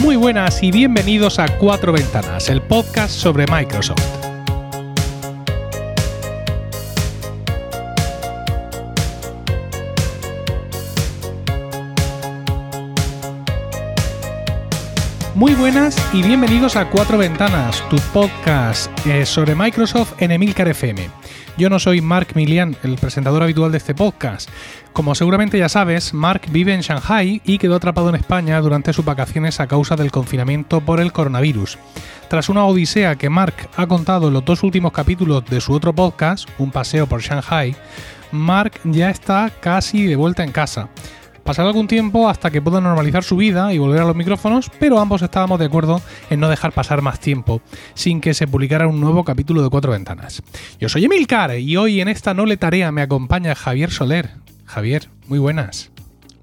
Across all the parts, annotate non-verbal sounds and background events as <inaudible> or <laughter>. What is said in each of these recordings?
Muy buenas y bienvenidos a Cuatro Ventanas, el podcast sobre Microsoft. Muy buenas y bienvenidos a Cuatro Ventanas, tu podcast eh, sobre Microsoft en Emilcar FM. Yo no soy Mark Milian, el presentador habitual de este podcast. Como seguramente ya sabes, Mark vive en Shanghai y quedó atrapado en España durante sus vacaciones a causa del confinamiento por el coronavirus. Tras una odisea que Mark ha contado en los dos últimos capítulos de su otro podcast, Un paseo por Shanghai, Mark ya está casi de vuelta en casa. Pasará algún tiempo hasta que pueda normalizar su vida y volver a los micrófonos, pero ambos estábamos de acuerdo en no dejar pasar más tiempo sin que se publicara un nuevo capítulo de Cuatro Ventanas. Yo soy Emilcar y hoy en esta noble tarea me acompaña Javier Soler. Javier, muy buenas.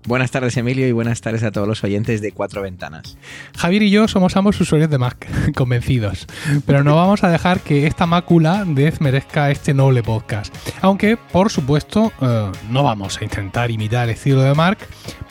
Buenas tardes Emilio y buenas tardes a todos los oyentes de Cuatro Ventanas. Javier y yo somos ambos usuarios de Mac, <laughs> convencidos, pero no vamos a dejar que esta mácula desmerezca este noble podcast. Aunque, por supuesto, eh, no vamos a intentar imitar el estilo de Mark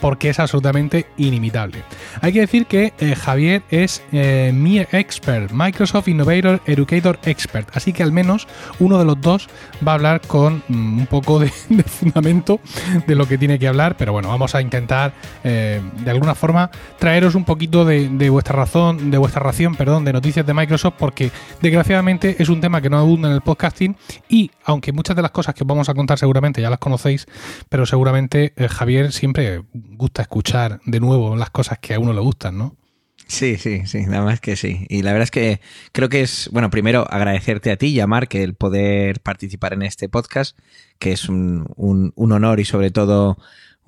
porque es absolutamente inimitable. Hay que decir que eh, Javier es eh, mi expert, Microsoft Innovator Educator Expert, así que al menos uno de los dos va a hablar con mm, un poco de, <laughs> de fundamento de lo que tiene que hablar, pero bueno, vamos a intentar eh, de alguna forma traeros un poquito de, vuestra razón, de vuestra ración, perdón, de noticias de Microsoft, porque desgraciadamente es un tema que no abunda en el podcasting y aunque muchas de las cosas que os vamos a contar seguramente ya las conocéis, pero seguramente eh, Javier siempre gusta escuchar de nuevo las cosas que a uno le gustan, ¿no? Sí, sí, sí, nada más que sí. Y la verdad es que creo que es, bueno, primero agradecerte a ti a Mark el poder participar en este podcast, que es un, un honor y sobre todo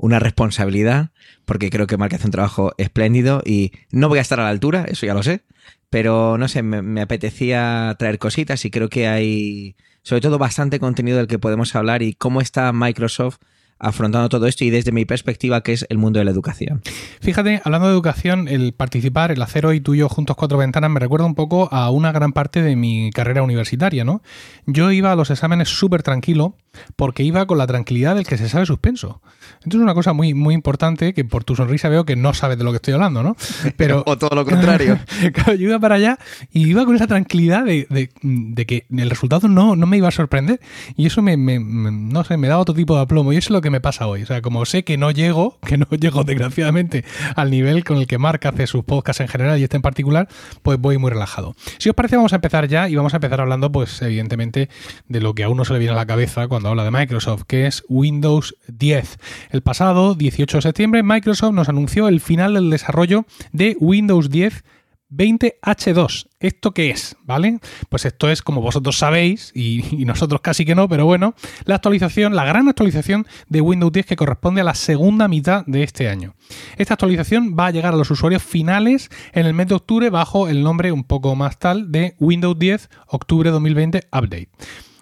una responsabilidad, porque creo que Mark hace un trabajo espléndido y no voy a estar a la altura, eso ya lo sé, pero no sé, me, me, apetecía traer cositas y creo que hay sobre todo bastante contenido del que podemos hablar y cómo está Microsoft afrontando todo esto y desde mi perspectiva que es el mundo de la educación. Fíjate, hablando de educación, el participar, el hacer hoy tú y yo juntos cuatro ventanas me recuerda un poco a una gran parte de mi carrera universitaria, ¿no? Yo iba a los exámenes súper tranquilo porque iba con la tranquilidad del que se sabe suspenso. Entonces es una cosa muy, muy importante que por tu sonrisa veo que no sabes de lo que estoy hablando, ¿no? <laughs> Pero, o todo lo contrario. <laughs> claro, yo iba para allá y iba con esa tranquilidad de, de, de que el resultado no, no, me iba a sorprender y eso me, me, me, no sé, me da otro tipo de aplomo y eso es lo que me pasa hoy. O sea, como sé que no llego, <laughs> que no llego desgraciadamente al nivel con el que Mark hace sus podcasts en general y este en particular, pues voy muy relajado. Si os parece, vamos a empezar ya y vamos a empezar hablando, pues evidentemente, de lo que a uno se le viene a la cabeza cuando habla de Microsoft, que es Windows 10. El pasado 18 de septiembre, Microsoft nos anunció el final del desarrollo de Windows 10 20H2. ¿Esto qué es? ¿Vale? Pues esto es, como vosotros sabéis, y, y, nosotros casi que no, pero bueno, la actualización, la gran actualización de Windows 10 que corresponde a la segunda mitad de este año. Esta actualización va a llegar a los usuarios finales en el mes de octubre bajo el nombre un poco más tal de Windows 10 Octubre 2020 Update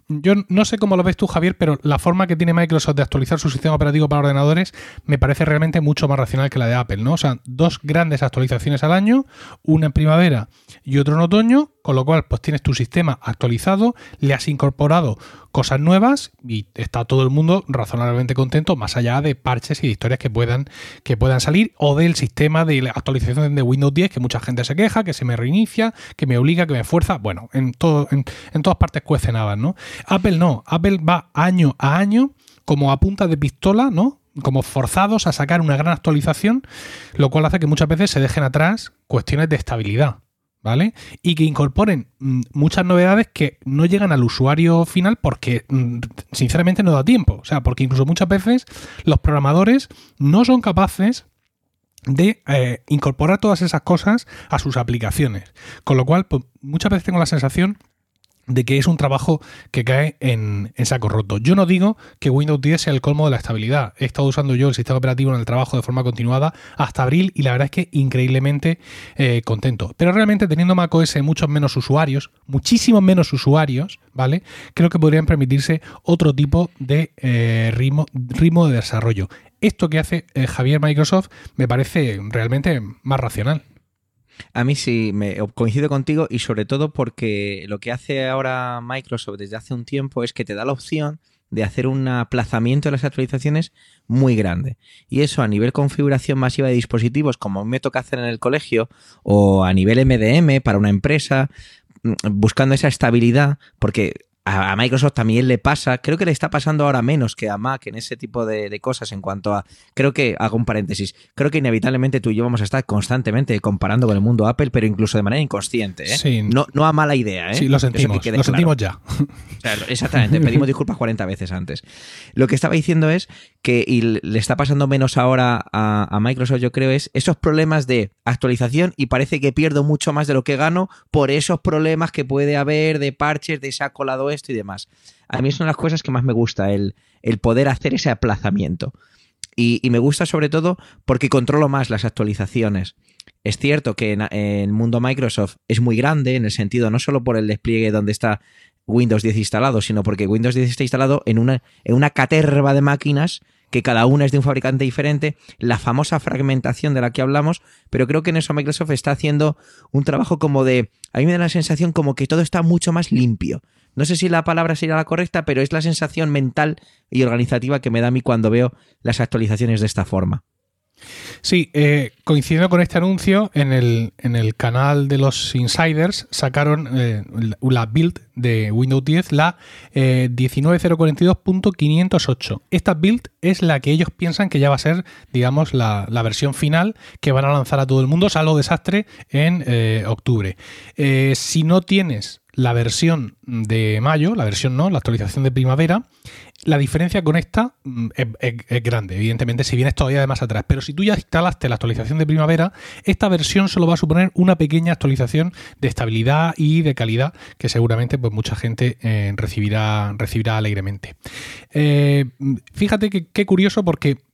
yo no sé cómo lo ves tú, Javier, pero la forma que tiene Microsoft de actualizar su sistema operativo para ordenadores me parece realmente mucho más racional que la de Apple, ¿no? O sea, dos grandes actualizaciones al año, una en primavera y otra en otoño, con lo cual pues tienes tu sistema actualizado, le has incorporado cosas nuevas y está todo el mundo razonablemente contento, más allá de parches y de historias que puedan, que puedan salir, o del sistema de actualización de Windows 10, que mucha gente se queja, que se me reinicia, que me obliga, que me fuerza. Bueno, en, todo, en todas partes cuecen habas, ¿no? Apple no, Apple va año a año como a punta de pistola, ¿no? como forzados a sacar una gran actualización, lo cual hace que muchas veces se dejen atrás cuestiones de estabilidad. ¿Vale? Y que incorporen mm, muchas novedades que no llegan al usuario final porque mm, sinceramente no da tiempo. O sea, porque incluso muchas veces los programadores no son capaces de eh, incorporar todas esas cosas a sus aplicaciones. Con lo cual, pues, muchas veces tengo la sensación de que es un trabajo que cae en, saco roto. Yo no digo que Windows 10 sea el colmo de la estabilidad. He estado usando yo el sistema operativo en el trabajo de forma continuada hasta abril y la verdad es que increíblemente eh, contento. Pero realmente teniendo macOS muchos menos usuarios, muchísimos menos usuarios, ¿vale? Creo que podrían permitirse otro tipo de eh, ritmo, ritmo de desarrollo. Esto que hace eh, Javier Microsoft me parece realmente más racional. A mí sí, me coincido contigo y sobre todo porque lo que hace ahora Microsoft desde hace un tiempo es que te da la opción de hacer un aplazamiento de las actualizaciones muy grande. Y eso a nivel configuración masiva de dispositivos, como me toca hacer en el colegio, o a nivel MDM para una empresa, mm, buscando esa estabilidad, porque a, Microsoft también le pasa, creo que le está pasando ahora menos que a Mac en ese tipo de, cosas en cuanto a, creo que, hago un paréntesis, creo que inevitablemente tú y yo vamos a estar constantemente comparando con el mundo Apple, pero incluso de manera inconsciente, ¿eh? no, no a mala idea. ¿eh? Sí, lo sentimos, lo sentimos ya. <laughs> exactamente, pedimos disculpas 40 veces antes. Lo que estaba diciendo es que, y le está pasando menos ahora a, a Microsoft, yo creo, es esos problemas de actualización y parece que pierdo mucho más de lo que gano por esos problemas que puede haber de parches, de se ha colado esto y demás. A mí son las cosas que más me gusta, el, el poder hacer ese aplazamiento. Y, me gusta sobre todo porque controlo más las actualizaciones. Es cierto que en, el mundo Microsoft es muy grande en el sentido no solo por el despliegue donde está Windows 10 instalado, sino porque Windows 10 está instalado en una, en una caterva de máquinas que cada una es de un fabricante diferente, la famosa fragmentación de la que hablamos, pero creo que en eso Microsoft está haciendo un trabajo como de, a mí me da la sensación como que todo está mucho más limpio. No sé si la palabra sería la correcta, pero es la sensación mental y organizativa que me da a mí cuando veo las actualizaciones de esta forma. Sí, eh, coincidiendo con este anuncio, en el, en el canal de los insiders sacaron eh, la build de Windows 10, la eh, 19042.508. Esta build es la que ellos piensan que ya va a ser, digamos, la, la versión final que van a lanzar a todo el mundo, salvo desastre, en eh, octubre. si no tienes la versión de mayo, la versión no, la actualización de primavera, la diferencia con esta mm, es, grande, evidentemente, si vienes todavía de más atrás. Pero si tú ya instalaste la actualización de primavera, esta versión solo va a suponer una pequeña actualización de estabilidad y de calidad que seguramente pues, mucha gente eh, recibirá, recibirá alegremente. Eh, fíjate que qué curioso porque Mm,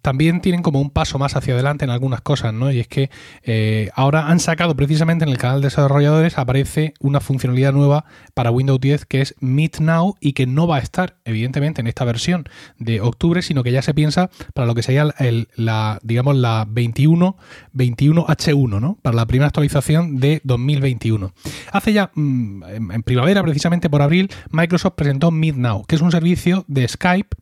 también tienen como un paso más hacia adelante en algunas cosas, ¿no? Y es que eh, ahora han sacado precisamente en el canal de desarrolladores aparece una funcionalidad nueva para Windows 10 que es Meet Now y que no va a estar, evidentemente, en esta versión de octubre, sino que ya se piensa para lo que sería la, digamos, la 21, 21H1, ¿no? Para la primera actualización de 2021. Hace ya, mm, en primavera, precisamente por abril, Microsoft presentó Meet Now, que es un servicio de Skype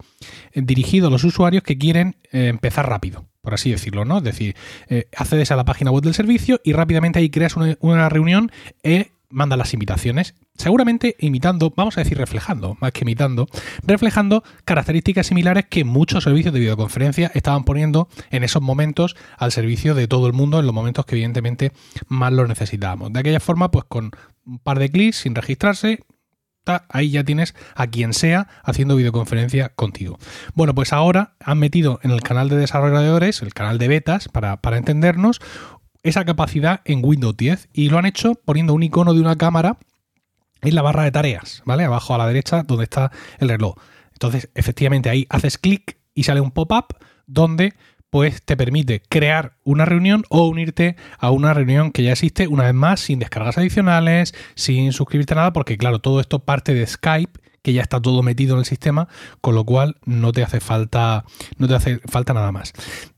eh, dirigido a los usuarios que quieren eh, empezar rápido, por así decirlo, ¿no? Es decir, eh, accedes a la página web del servicio y rápidamente ahí creas una, reunión e manda las invitaciones, seguramente imitando, vamos a decir reflejando, más que imitando, reflejando características similares que muchos servicios de videoconferencia estaban poniendo en esos momentos al servicio de todo el mundo, en los momentos que evidentemente más lo necesitábamos. De aquella forma, pues con un par de clics sin registrarse, ahí ya tienes a quien sea haciendo videoconferencia contigo. Bueno, pues ahora han metido en el canal de desarrolladores, el canal de betas, para, entendernos, esa capacidad en Windows 10 y lo han hecho poniendo un icono de una cámara en la barra de tareas, ¿vale? Abajo a la derecha donde está el reloj. Entonces, efectivamente, ahí haces clic y sale un pop-up donde pues te permite crear una reunión o unirte a una reunión que ya existe, una vez más, sin descargas adicionales, sin suscribirte a nada, porque claro, todo esto parte de Skype que ya está todo metido en el sistema, con lo cual no te hace falta, no te hace falta nada más.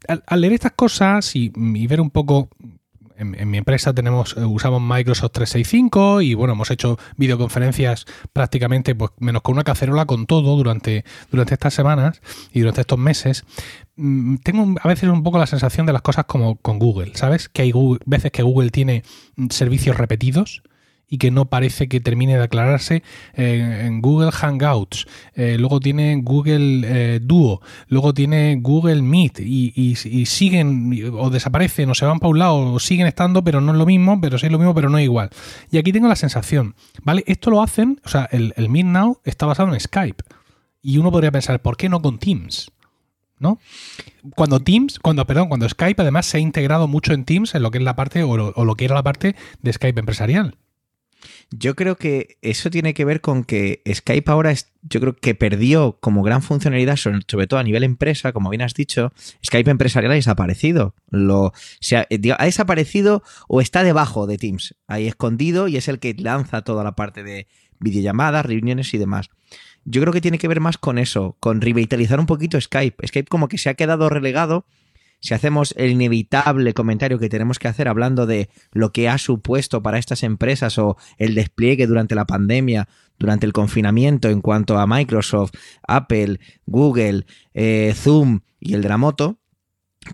Al, leer estas cosas y, ver un poco en, mi empresa tenemos, eh, usamos Microsoft 365 y bueno, hemos hecho videoconferencias prácticamente pues menos con una cacerola con todo durante, durante estas semanas y durante estos meses. Mm, tengo a veces un poco la sensación de las cosas como con Google, ¿sabes? Que hay veces que Google tiene mm, servicios repetidos y que no parece que termine de aclararse en Google Hangouts, eh, luego tiene Google eh, Duo, luego tiene Google Meet y, siguen o desaparecen o se van para un lado o siguen estando, pero no es lo mismo, pero sí es lo mismo, pero no es igual. Y aquí tengo la sensación, ¿vale? Esto lo hacen, o sea, el, el Meet Now está basado en Skype. Y uno podría pensar, ¿por qué no con Teams? ¿no? Cuando Teams, cuando, perdón, cuando Skype además se ha integrado mucho en Teams en lo que es la parte o lo, que era la parte de Skype empresarial. Yo creo que eso tiene que ver con que Skype ahora es, yo creo que perdió como gran funcionalidad, sobre, todo a nivel empresa, como bien has dicho, Skype empresarial ha desaparecido. Lo, ha, ha, desaparecido o está debajo de Teams, ahí escondido y es el que lanza toda la parte de videollamadas, reuniones y demás. Yo creo que tiene que ver más con eso, con revitalizar un poquito Skype. Skype como que se ha quedado relegado. Si hacemos el inevitable comentario que tenemos que hacer hablando de lo que ha supuesto para estas empresas o el despliegue durante la pandemia, durante el confinamiento en cuanto a Microsoft, Apple, Google, eh, Zoom y el de la moto,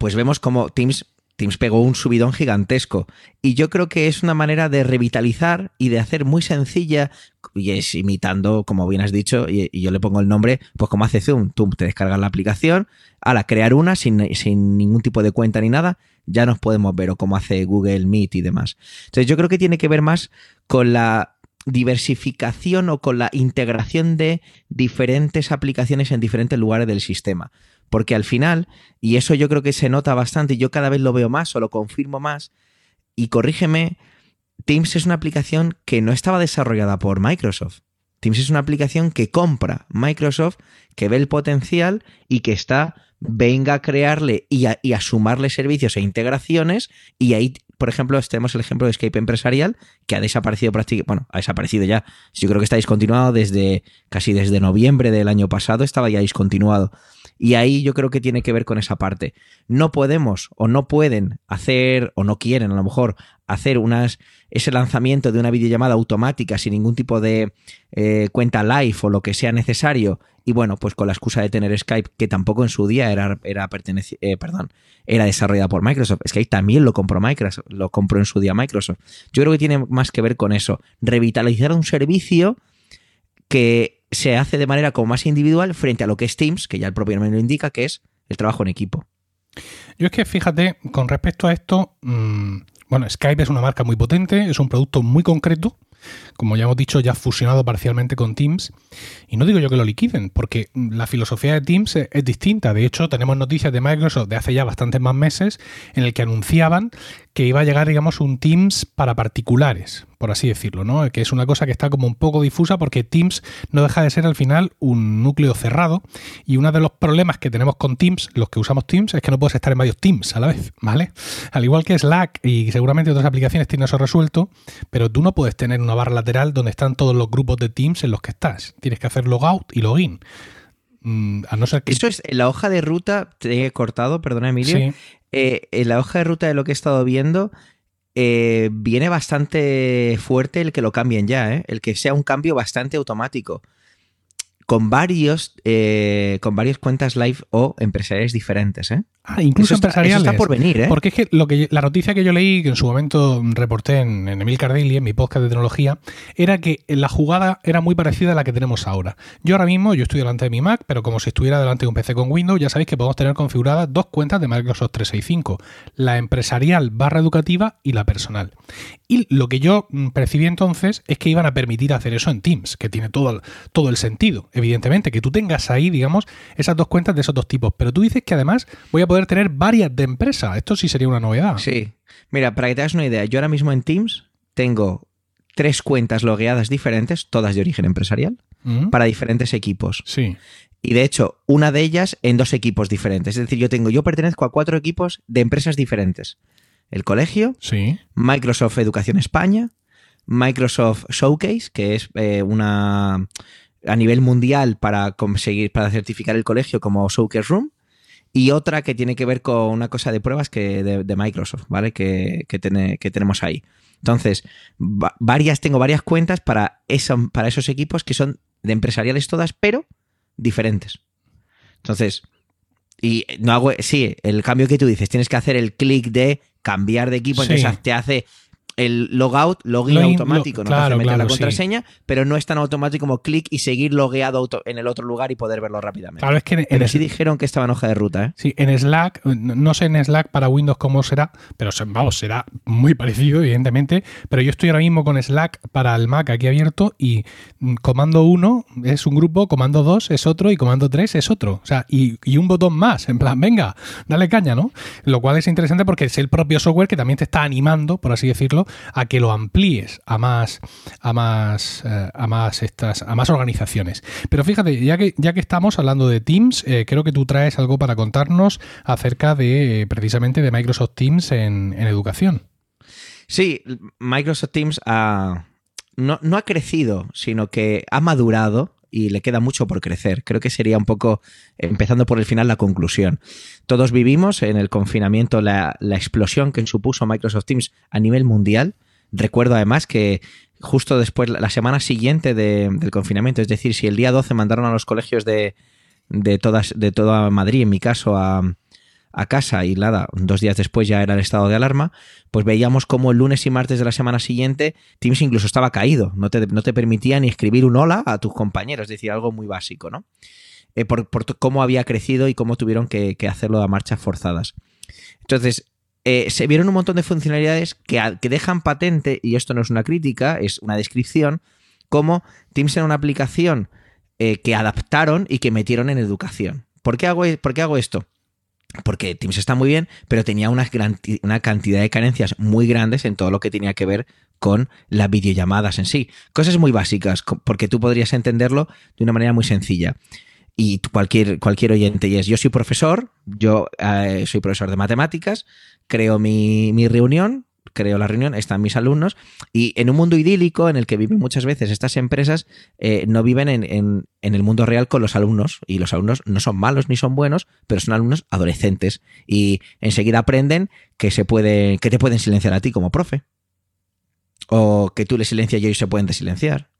pues vemos como Teams Teams pegó un subidón gigantesco. Y yo creo que es una manera de revitalizar y de hacer muy sencilla, y es imitando, como bien has dicho, y, yo le pongo el nombre, pues como hace Zoom. Tú te descargas la aplicación, a la crear una sin, sin ningún tipo de cuenta ni nada, ya nos podemos ver, o como hace Google Meet y demás. Entonces yo creo que tiene que ver más con la diversificación o con la integración de diferentes aplicaciones en diferentes lugares del sistema. Porque al final, y eso yo creo que se nota bastante, y yo cada vez lo veo más o lo confirmo más, y corrígeme, Teams es una aplicación que no estaba desarrollada por Microsoft. Teams es una aplicación que compra Microsoft, que ve el potencial y que está, venga a crearle y a, y a sumarle servicios e integraciones, y ahí por ejemplo, tenemos el ejemplo de Escape Empresarial, que ha desaparecido prácticamente, bueno, ha desaparecido ya. Yo creo que está discontinuado desde casi desde noviembre del año pasado, estaba ya discontinuado. Y ahí yo creo que tiene que ver con esa parte. No podemos o no pueden hacer, o no quieren a lo mejor, hacer unas, ese lanzamiento de una videollamada automática sin ningún tipo de eh, cuenta live o lo que sea necesario. Y bueno, pues con la excusa de tener Skype, que tampoco en su día era, era, eh, perdón, era desarrollada por Microsoft. Skype también lo compró Microsoft, lo compró en su día Microsoft. Yo creo que tiene más que ver con eso. Revitalizar un servicio que se hace de manera como más individual frente a lo que es Teams, que ya el propio nombre lo indica, que es el trabajo en equipo. Yo es que fíjate, con respecto a esto, mmm, bueno, Skype es una marca muy potente, es un producto muy concreto, como ya hemos dicho, ya fusionado parcialmente con Teams. Y no digo yo que lo liquiden, porque la filosofía de Teams es, distinta. De hecho, tenemos noticias de Microsoft de hace ya bastantes más meses en el que anunciaban que iba a llegar, digamos, un Teams para particulares, por así decirlo, ¿no? Que es una cosa que está como un poco difusa porque Teams no deja de ser al final un núcleo cerrado y uno de los problemas que tenemos con Teams, los que usamos Teams, es que no puedes estar en varios Teams a la vez, ¿vale? Al igual que Slack y seguramente otras aplicaciones tienen eso resuelto, pero tú no puedes tener una barra lateral donde están todos los grupos de Teams en los que estás. Tienes que hacer logout y login. Mm, a no ser que... Eso es la hoja de ruta, te he cortado, perdona Emilio. Sí. Eh, en la hoja de ruta de lo que he estado viendo, eh, viene bastante fuerte el que lo cambien ya, ¿eh? el que sea un cambio bastante automático. Con varios, con varias cuentas live o empresariales diferentes, ¿eh? Ah, incluso empresariales. Está, por venir, ¿eh? Porque es que, lo que la noticia que yo leí, que en su momento reporté en, en Emil Cardelli, en mi podcast de tecnología, era que la jugada era muy parecida a la que tenemos ahora. Yo ahora mismo, yo estoy delante de mi Mac, pero como si estuviera delante de un PC con Windows, ya sabéis que podemos tener configuradas dos cuentas de Microsoft 365, la empresarial barra educativa y la personal. Y lo que yo mm, percibí entonces es que iban a permitir hacer eso en Teams, que tiene todo, todo el sentido, evidentemente, que tú tengas ahí, digamos, esas dos cuentas de esos dos tipos. Pero tú dices que además voy a poder tener varias de empresa. Esto sí sería una novedad. Sí. Mira, para que te hagas una idea, yo ahora mismo en Teams tengo tres cuentas logueadas diferentes, todas de origen empresarial, mm. para diferentes equipos. Sí. Y de hecho, una de ellas en dos equipos diferentes. Es decir, yo tengo, yo pertenezco a cuatro equipos de empresas diferentes. El colegio, sí. Microsoft Educación España, Microsoft Showcase, que es eh, una a nivel mundial para conseguir, para certificar el colegio como Showcase Room, y otra que tiene que ver con una cosa de pruebas que de, Microsoft, ¿vale? Que, que, que, tenemos ahí. Entonces, varias, tengo varias cuentas para, eso, para esos equipos que son de empresariales todas, pero diferentes. Entonces, y no hago, sí, el cambio que tú dices, tienes que hacer el clic de cambiar de equipo, entonces te hace el logout, login, automático, no claro, meter la contraseña, pero no es tan automático como clic y seguir logueado en el otro lugar y poder verlo rápidamente. Claro, es que pero sí dijeron que estaba en hoja de ruta, ¿eh? Sí, en Slack, no sé en Slack para Windows cómo será, pero vamos, será muy parecido, evidentemente, pero yo estoy ahora mismo con Slack para el Mac aquí abierto y mm, comando 1 es un grupo, comando 2 es otro y comando 3 es otro. O sea, y, y un botón más, en plan, venga, dale caña, ¿no? Lo cual es interesante porque es el propio software que también te está animando, por así decirlo, a que lo amplíes a más, a más, eh, a más estas, a más organizaciones. Pero fíjate, ya que, ya que estamos hablando de Teams, eh, creo que tú traes algo para contarnos acerca de eh, precisamente de Microsoft Teams en, educación. Sí, Microsoft Teams no, no ha crecido, sino que ha madurado y le queda mucho por crecer. Creo que sería un poco, empezando por el final, la conclusión. Todos vivimos en el confinamiento la, explosión que supuso Microsoft Teams a nivel mundial. Recuerdo además que justo después, la semana siguiente del confinamiento, es decir, si el día 12 mandaron a los colegios de, de, todas, de toda Madrid, en mi caso, a, a casa y dos días después ya era el estado de alarma, pues veíamos como el lunes y martes de la semana siguiente Teams incluso estaba caído, no te, no te permitía ni escribir un hola a tus compañeros, es decir, algo muy básico, ¿no? Eh, por, cómo había crecido y cómo tuvieron que, hacerlo a marchas forzadas. Entonces, eh, se vieron un montón de funcionalidades que, que dejan patente, y esto no es una crítica, es una descripción, como Teams era una aplicación eh, que adaptaron y que metieron en educación. ¿Por qué hago, e, por qué hago esto? Porque Teams está muy bien, pero tenía una, una, cantidad de carencias muy grandes en todo lo que tenía que ver con las videollamadas en sí. Cosas muy básicas, porque tú podrías entenderlo de una manera muy sencilla. Y cualquier, cualquier oyente, y es, yo soy profesor, yo eh, soy profesor de matemáticas, creo mi, mi reunión, creo la reunión, están mis alumnos, y en un mundo idílico en el que viven muchas veces estas empresas, eh, no viven en, el mundo real con los alumnos, y los alumnos no son malos ni son buenos, pero son alumnos adolescentes, y enseguida aprenden que, se puede, que te pueden silenciar a ti como profe, o que tú les silencias y ellos se pueden desilenciar,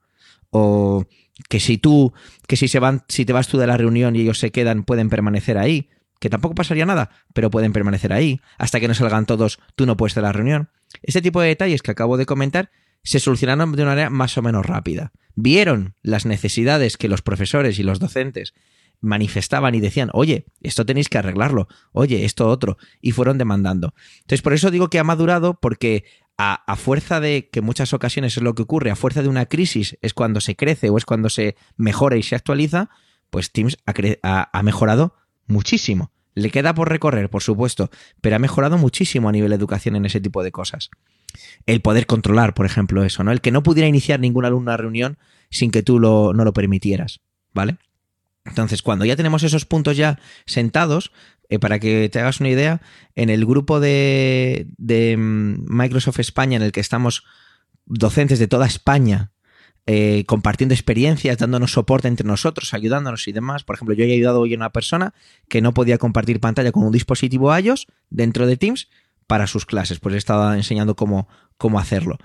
o que si tú, que si se van, si te vas tú de la reunión y ellos se quedan, pueden permanecer ahí que tampoco pasaría nada, pero pueden permanecer ahí. Hasta que no salgan todos, tú no puedes de la reunión. Ese tipo de detalles que acabo de comentar se solucionaron de una manera más o menos rápida. Vieron las necesidades que los profesores y los docentes manifestaban y decían, oye, esto tenéis que arreglarlo, oye, esto otro, y fueron demandando. Entonces, por eso digo que ha madurado, porque a, fuerza de que muchas ocasiones es lo que ocurre, a fuerza de una crisis es cuando se crece o es cuando se mejora y se actualiza, pues Teams ha mejorado muchísimo. Le queda por recorrer, por supuesto, pero ha mejorado muchísimo a nivel de educación en ese tipo de cosas. El poder controlar, por ejemplo, eso, ¿no? El que no pudiera iniciar ningún alumno a reunión sin que tú lo, no lo permitieras, ¿vale? Entonces, cuando ya tenemos esos puntos ya sentados, eh, para que te hagas una idea, en el grupo de, de mm, Microsoft España en el que estamos docentes de toda España eh, compartiendo experiencias, dándonos soporte entre nosotros, ayudándonos y demás. Por ejemplo, yo he ayudado hoy a una persona que no podía compartir pantalla con un dispositivo iOS dentro de Teams para sus clases, pues he estado enseñando cómo, cómo hacerlo.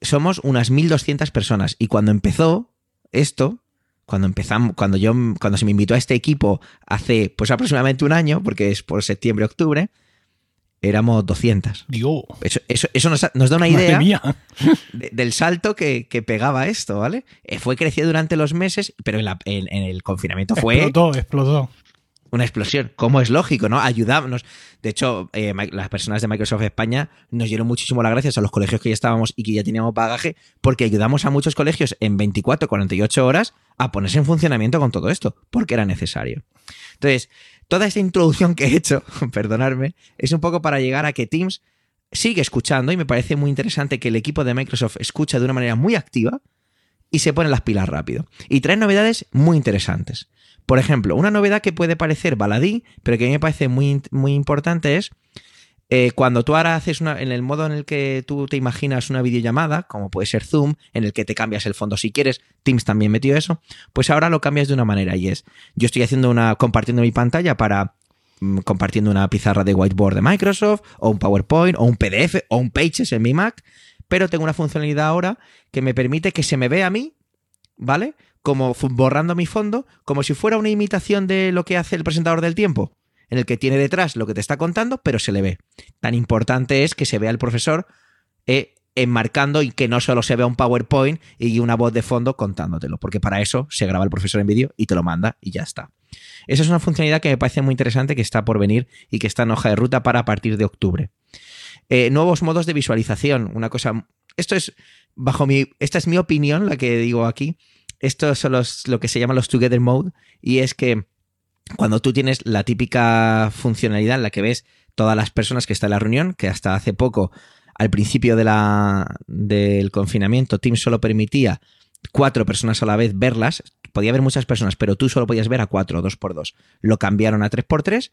Somos unas 1200 personas y cuando empezó esto, cuando empezamos, cuando yo, cuando se me invitó a este equipo hace pues aproximadamente un año, porque es por septiembre, octubre, éramos 200. Dios. Eso, eso, nos, da una idea del salto que, pegaba esto, ¿vale? Eh, fue creciendo durante los meses, pero en, en, el confinamiento fue... Explotó, explotó. Una explosión, como es lógico, ¿no? Ayudámonos. De hecho, eh, las personas de Microsoft España nos dieron muchísimo las gracias a los colegios que ya estábamos y que ya teníamos bagaje, porque ayudamos a muchos colegios en 24, 48 horas a ponerse en funcionamiento con todo esto, porque era necesario. Entonces, Toda esta introducción que he hecho, <laughs> perdonadme, es un poco para llegar a que Teams sigue escuchando y me parece muy interesante que el equipo de Microsoft escucha de una manera muy activa y se pone las pilas rápido. Y trae novedades muy interesantes. Por ejemplo, una novedad que puede parecer baladí, pero que a mí me parece muy, muy importante es eh, cuando tú ahora haces una, en el modo en el que tú te imaginas una videollamada, como puede ser Zoom, en el que te cambias el fondo si quieres, Teams también metió eso, pues ahora lo cambias de una manera y es, yo estoy haciendo una, compartiendo mi pantalla para mm, compartiendo una pizarra de whiteboard de Microsoft, o un PowerPoint, o un PDF, o un Pages en mi Mac, pero tengo una funcionalidad ahora que me permite que se me vea a mí, ¿vale? Como borrando mi fondo, como si fuera una imitación de lo que hace el presentador del tiempo en el que tiene detrás lo que te está contando, pero se le ve. Tan importante es que se vea el profesor eh, enmarcando y que no solo se vea un PowerPoint y una voz de fondo contándotelo, porque para eso se graba el profesor en vídeo y te lo manda y ya está. Esa es una funcionalidad que me parece muy interesante que está por venir y que está en hoja de ruta para partir de octubre. Eh, nuevos modos de visualización, una cosa... Esto es, bajo mi... Esta es mi opinión, la que digo aquí. Esto son los, lo que se llama los Together Mode y es que cuando tú tienes la típica funcionalidad en la que ves todas las personas que están en la reunión, que hasta hace poco, al principio de la, del confinamiento, Teams solo permitía cuatro personas a la vez verlas, podía haber muchas personas, pero tú solo podías ver a cuatro, dos por dos. Lo cambiaron a tres por tres,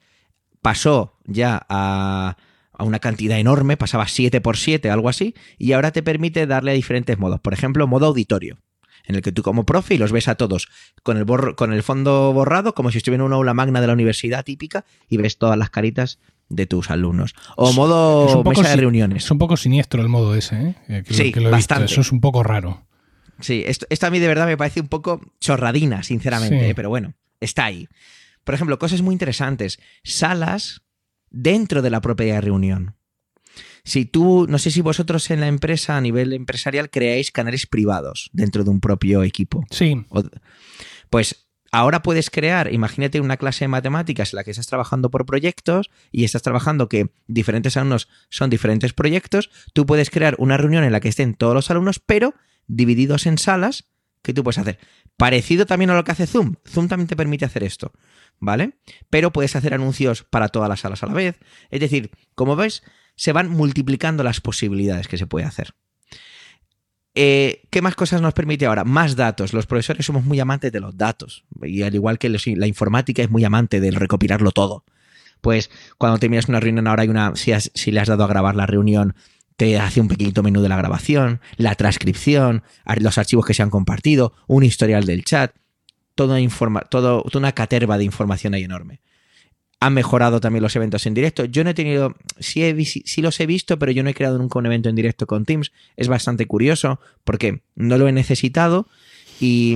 pasó ya a, a una cantidad enorme, pasaba siete por siete, algo así, y ahora te permite darle a diferentes modos. Por ejemplo, modo auditorio en el que tú como profe y los ves a todos con el, con el fondo borrado, como si estuviera en una aula magna de la universidad típica, y ves todas las caritas de tus alumnos. O modo mesa de reuniones. Es un poco siniestro el modo ese, ¿eh? sí, bastante. Eso es un poco raro. Sí, esto, a mí de verdad me parece un poco chorradina, sinceramente, ¿eh? pero bueno, está ahí. Por ejemplo, cosas muy interesantes. Salas dentro de la propia reunión. Si tú, no sé si vosotros en la empresa a nivel empresarial creáis canales privados dentro de un propio equipo. Sí. pues ahora puedes crear, imagínate una clase de matemáticas en la que estás trabajando por proyectos y estás trabajando que diferentes alumnos son diferentes proyectos, tú puedes crear una reunión en la que estén todos los alumnos, pero divididos en salas que tú puedes hacer. Parecido también a lo que hace Zoom. Zoom también te permite hacer esto, ¿vale? Pero puedes hacer anuncios para todas las salas a la vez. Es decir, como ves, se van multiplicando las posibilidades que se puede hacer. Eh, ¿Qué más cosas nos permite ahora? Más datos. Los profesores somos muy amantes de los datos. Y al igual que la informática es muy amante del recopilarlo todo. Pues cuando terminas una reunión ahora hay una. Si, le has dado a grabar la reunión, te hace un pequeñito menú de la grabación, la transcripción, los archivos que se han compartido, un historial del chat. Toda, informa, todo, toda una caterva de información ahí enorme han mejorado también los eventos en directo. Yo no he tenido, sí, los he visto, pero yo no he creado nunca un evento en directo con Teams. Es bastante curioso porque no lo he necesitado y,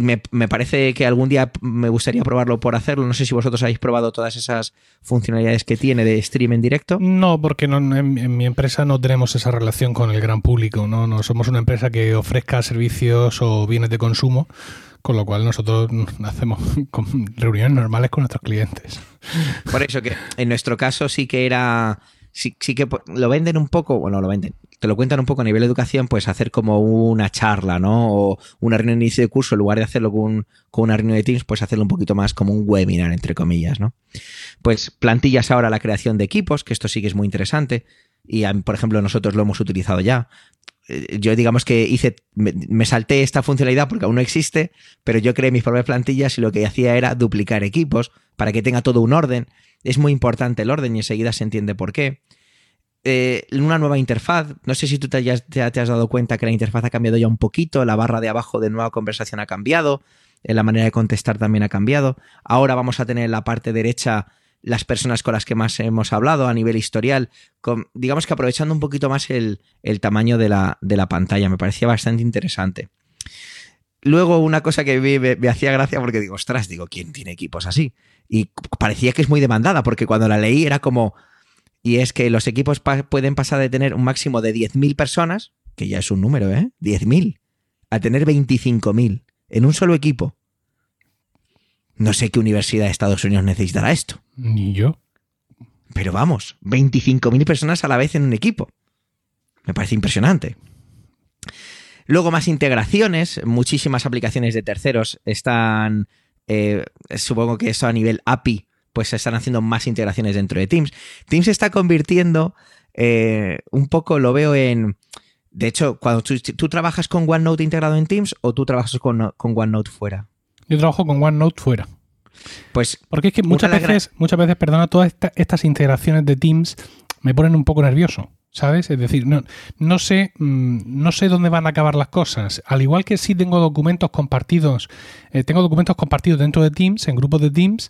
me, parece que algún día me gustaría probarlo por hacerlo. No sé si vosotros habéis probado todas esas funcionalidades que tiene de stream en directo. No, porque en, mi empresa no tenemos esa relación con el gran público. ¿no? no somos una empresa que ofrezca servicios o bienes de consumo con lo cual nosotros hacemos reuniones normales con nuestros clientes. Por eso que en nuestro caso sí que era, sí, que lo venden un poco, bueno, lo venden, te lo cuentan un poco a nivel de educación, pues hacer como una charla, ¿no? O una reunión de inicio de curso, en lugar de hacerlo con, con una reunión de Teams, pues hacerlo un poquito más como un webinar, entre comillas, ¿no? Pues plantillas ahora la creación de equipos, que esto sí que es muy interesante. Y, por ejemplo, nosotros lo hemos utilizado ya. Eh, yo digamos que hice, me, salté esta funcionalidad porque aún no existe, pero yo creé mis propias plantillas y lo que hacía era duplicar equipos para que tenga todo un orden. Es muy importante el orden y enseguida se entiende por qué. Eh, una nueva interfaz, no sé si tú te, te, has dado cuenta que la interfaz ha cambiado ya un poquito, la barra de abajo de nueva conversación ha cambiado, eh, la manera de contestar también ha cambiado. Ahora vamos a tener la parte derecha las personas con las que más hemos hablado a nivel historial, digamos que aprovechando un poquito más el, tamaño de la, de la, pantalla. Me parecía bastante interesante. Luego una cosa que me, me, hacía gracia porque digo, ostras, digo, ¿quién tiene equipos así? Y parecía que es muy demandada porque cuando la leí era como, y es que los equipos pueden pasar de tener un máximo de 10.000 personas, que ya es un número, ¿eh? 10.000, a tener 25.000 en un solo equipo. No sé qué universidad de Estados Unidos necesitará esto. Ni yo. Pero vamos, 25.000 personas a la vez en un equipo. Me parece impresionante. Luego más integraciones, muchísimas aplicaciones de terceros están, eh, supongo que eso a nivel API, pues se están haciendo más integraciones dentro de Teams. Teams se está convirtiendo eh, un poco, lo veo en... De hecho, cuando tú, trabajas con OneNote integrado en Teams o tú trabajas con, con OneNote fuera. Yo trabajo con OneNote fuera. Pues porque es que muchas veces, muchas veces, perdona, todas estas integraciones de Teams me ponen un poco nervioso. ¿Sabes? Es decir, no, no, sé, mm, no sé dónde van a acabar las cosas. Al igual que sí tengo documentos compartidos, eh, tengo documentos compartidos dentro de Teams, en grupos de Teams,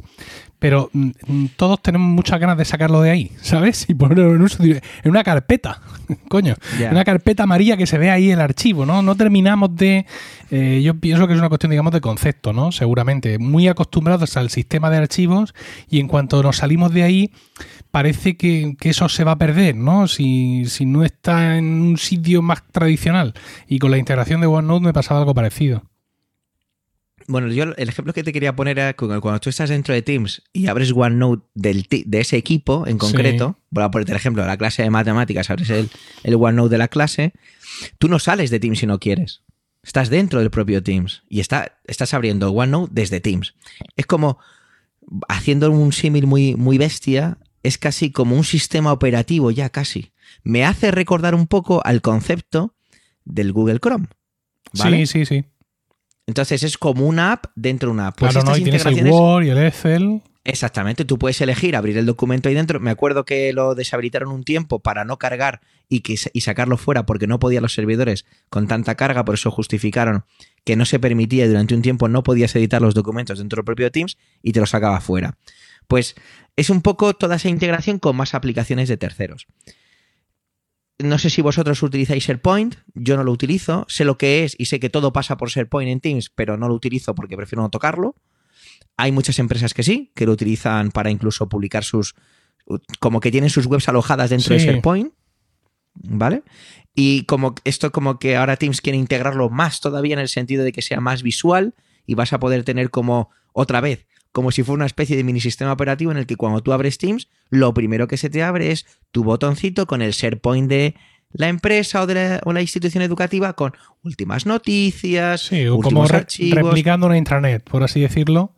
pero mm, mm, todos tenemos muchas ganas de sacarlo de ahí, ¿sabes? Y ponerlo en, uso, en una carpeta, <laughs> coño, en una carpeta amarilla que se ve ahí el archivo, ¿no? No terminamos de... Eh, yo pienso que es una cuestión, digamos, de concepto, ¿no? Seguramente. Muy acostumbrados al sistema de archivos y en cuanto nos salimos de ahí, parece que, eso se va a perder, ¿no? Si, si, no está en un sitio más tradicional. Y con la integración de OneNote me pasaba algo parecido. Bueno, yo el ejemplo que te quería poner era cuando tú estás dentro de Teams y abres OneNote del, de ese equipo en concreto, voy a ponerte el ejemplo, la clase de matemáticas, abres el, el OneNote de la clase, tú no sales de Teams si no quieres. Estás dentro del propio Teams y está, estás abriendo OneNote desde Teams. Es como haciendo un símil muy, muy bestia, es casi como un sistema operativo ya casi. Me hace recordar un poco al concepto del Google Chrome. Sí, sí, sí. Entonces es como una app dentro de una app. Pues claro, no, y tienes el Word y el Excel. Exactamente, tú puedes elegir abrir el documento ahí dentro. Me acuerdo que lo deshabilitaron un tiempo para no cargar y, que, y sacarlo fuera porque no podían los servidores con tanta carga, por eso justificaron que no se permitía durante un tiempo, no podías editar los documentos dentro del propio Teams y te los sacaba fuera Pues es un poco toda esa integración con más aplicaciones de terceros. No sé si vosotros utilizáis SharePoint, yo no lo utilizo, sé lo que es y sé que todo pasa por SharePoint en Teams, pero no lo utilizo porque prefiero no tocarlo. Hay muchas empresas que sí, que lo utilizan para incluso publicar sus, como que tienen sus webs alojadas dentro de SharePoint, ¿vale? Y como esto como que ahora Teams quiere integrarlo más todavía en el sentido de que sea más visual y vas a poder tener como otra vez como si fuera una especie de mini sistema operativo en el que cuando tú abres Teams, lo primero que se te abre es tu botoncito con el SharePoint de la empresa o de la, institución educativa con últimas noticias, sí, como replicando una intranet, por así decirlo.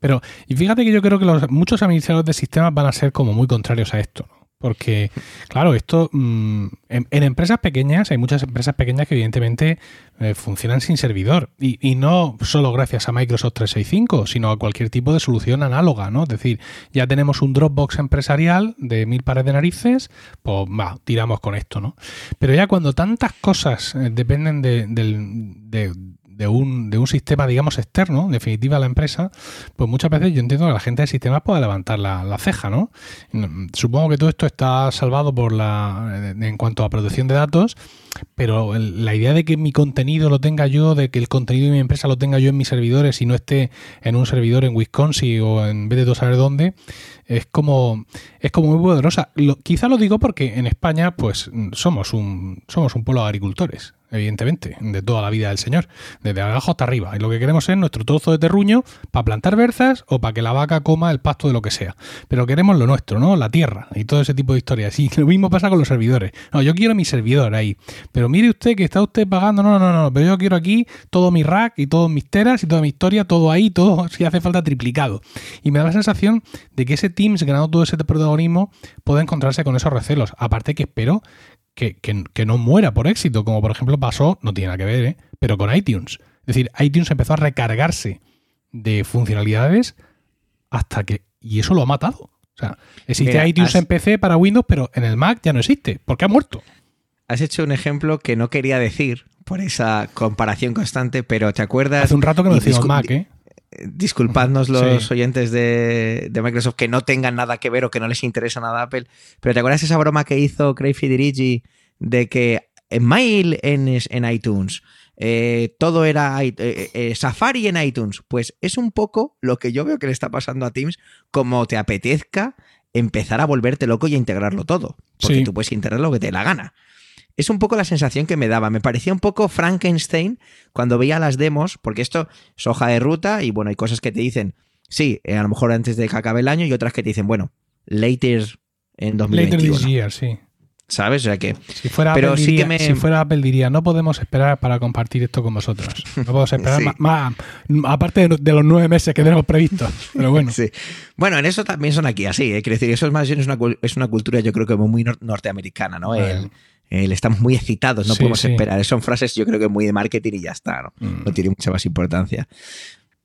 Pero, y fíjate que yo creo que los, muchos administradores de sistemas van a ser como muy contrarios a esto. Porque, claro, esto mm, en, empresas pequeñas, hay muchas empresas pequeñas que evidentemente eh, funcionan sin servidor. Y, y, no solo gracias a Microsoft 365, sino a cualquier tipo de solución análoga, ¿no? Es decir, ya tenemos un Dropbox empresarial de mil pares de narices, pues va, tiramos con esto, ¿no? Pero ya cuando tantas cosas eh, dependen de, de de un, de un sistema, digamos, externo, en definitiva, a la empresa, pues muchas veces yo entiendo que la gente del sistema pueda levantar la, ceja, ¿no? Supongo que todo esto está salvado por la en cuanto a protección de datos, pero la idea de que mi contenido lo tenga yo, de que el contenido de mi empresa lo tenga yo en mis servidores y no esté en un servidor en Wisconsin o en vez de saber dónde, es como, es como muy poderosa. quizá lo digo porque en España, pues, somos un, somos un pueblo de agricultores evidentemente, de toda la vida del Señor, desde abajo hasta arriba. Y lo que queremos es nuestro trozo de terruño para plantar berzas o para que la vaca coma el pasto de lo que sea. Pero queremos lo nuestro, ¿no? La tierra y todo ese tipo de historias. Y <laughs> lo mismo pasa con los servidores. No, yo quiero mi servidor ahí. Pero mire usted que está usted pagando. No, no, no, pero yo quiero aquí todo mi rack y todos mis teras y toda mi historia, todo ahí, todo <laughs> si hace falta triplicado. Y me da la sensación de que ese Teams ganando todo ese protagonismo puede encontrarse con esos recelos. Aparte que espero que, no muera por éxito, como por ejemplo pasó, no tiene nada que ver, ¿eh? pero con iTunes. Es decir, iTunes empezó a recargarse de funcionalidades hasta que... Y eso lo ha matado. O sea, existe iTunes en PC para Windows, pero en el Mac ya no existe, porque ha muerto. Has hecho un ejemplo que no quería decir por esa comparación constante, pero ¿te acuerdas? Hace un rato que no decimos Mac, ¿eh? Disculpadnos los oyentes de, Microsoft que no tengan nada que ver o que no les interesa nada Apple, pero ¿te acuerdas esa broma que hizo Craig Federici de que en Mail en, iTunes, eh, todo era eh, eh, Safari en iTunes? Pues es un poco lo que yo veo que le está pasando a Teams, como te apetezca empezar a volverte loco y a integrarlo todo, porque tú puedes integrar lo que te dé la gana es un poco la sensación que me daba. Me parecía un poco Frankenstein cuando veía las demos, porque esto es hoja de ruta y bueno, hay cosas que te dicen, sí, eh, a lo mejor antes de que acabe el año y otras que te dicen, bueno, later en 2021. Later this year, sí. ¿Sabes? O sea que. Si fuera, pero Apple, diría, si fuera Apple diría, no podemos esperar para compartir esto con vosotros. No podemos esperar <laughs> más, aparte de, los nueve meses que tenemos previstos. Pero bueno. <laughs> sí. Bueno, en eso también son aquí así. ¿eh? Quiero decir, eso es más es una, es una cultura, yo creo que muy norteamericana, ¿no? El, estamos muy excitados, no podemos esperar. Son frases yo creo que muy de marketing y ya está, ¿no? Mm. No tiene mucha más importancia.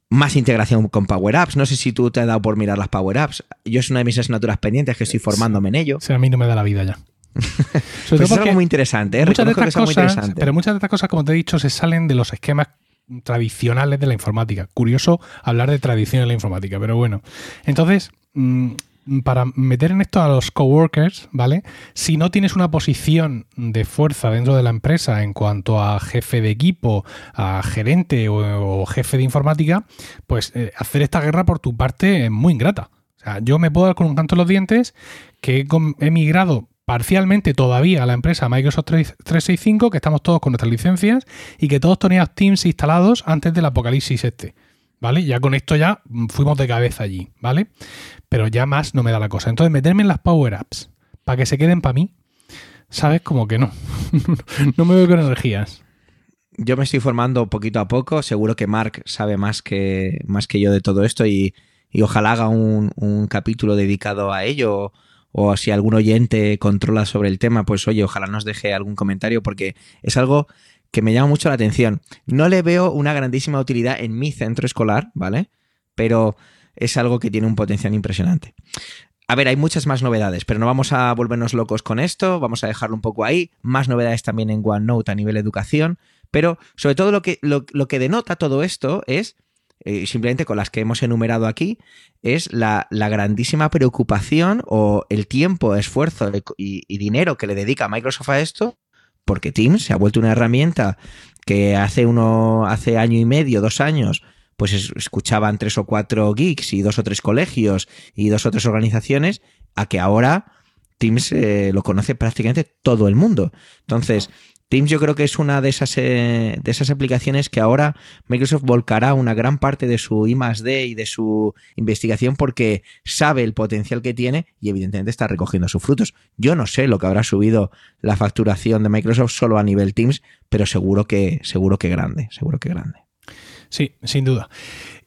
Más integración con Power Apps. No sé si tú te has dado por mirar las Power Apps. Yo es una de mis asignaturas pendientes que estoy formándome en ello. Sí, a mí no me da la vida ya. <laughs> pues es algo muy interesante, ¿eh? muchas de estas cosas, Pero muchas de estas cosas, como te he dicho, se salen de los esquemas tradicionales de la informática. Curioso hablar de tradición en la informática, pero bueno. Entonces, mm, para meter en esto a los coworkers, ¿vale? Si no tienes una posición de fuerza dentro de la empresa en cuanto a jefe de equipo, a gerente o, jefe de informática, pues eh, hacer esta guerra por tu parte es muy ingrata. O sea, yo me puedo dar con un canto en los dientes que he, he migrado parcialmente todavía a la empresa Microsoft 365, que estamos todos con nuestras licencias y que todos teníamos Teams instalados antes del apocalipsis este. ¿Vale? Ya con esto ya fuimos de cabeza allí, ¿vale? Pero ya más no me da la cosa. Entonces, meterme en las Power Apps para que se queden para mí, ¿sabes? Como que no. <laughs> no me veo con energías. Yo me estoy formando poquito a poco. Seguro que Mark sabe más que, más que yo de todo esto y, ojalá haga un, un, capítulo dedicado a ello o si algún oyente controla sobre el tema, pues oye, ojalá nos deje algún comentario porque es algo que me llama mucho la atención. No le veo una grandísima utilidad en mi centro escolar, ¿vale? Pero es algo que tiene un potencial impresionante. A ver, hay muchas más novedades, pero no vamos a volvernos locos con esto, vamos a dejarlo un poco ahí. Más novedades también en OneNote a nivel educación, pero sobre todo lo que, lo, que denota todo esto es eh, simplemente con las que hemos enumerado aquí, es la, grandísima preocupación o el tiempo, esfuerzo y, y dinero que le dedica Microsoft a esto, porque Teams se ha vuelto una herramienta que hace uno, hace año y medio, dos años, pues escuchaban tres o cuatro geeks y dos o tres colegios y dos o tres organizaciones, a que ahora Teams eh, lo conoce prácticamente todo el mundo. Entonces, Teams yo creo que es una de esas, eh, de esas aplicaciones que ahora Microsoft volcará una gran parte de su I D y de su investigación porque sabe el potencial que tiene y evidentemente está recogiendo sus frutos. Yo no sé lo que habrá subido la facturación de Microsoft solo a nivel Teams, pero seguro que, seguro que grande, seguro que grande. Sí, sin duda.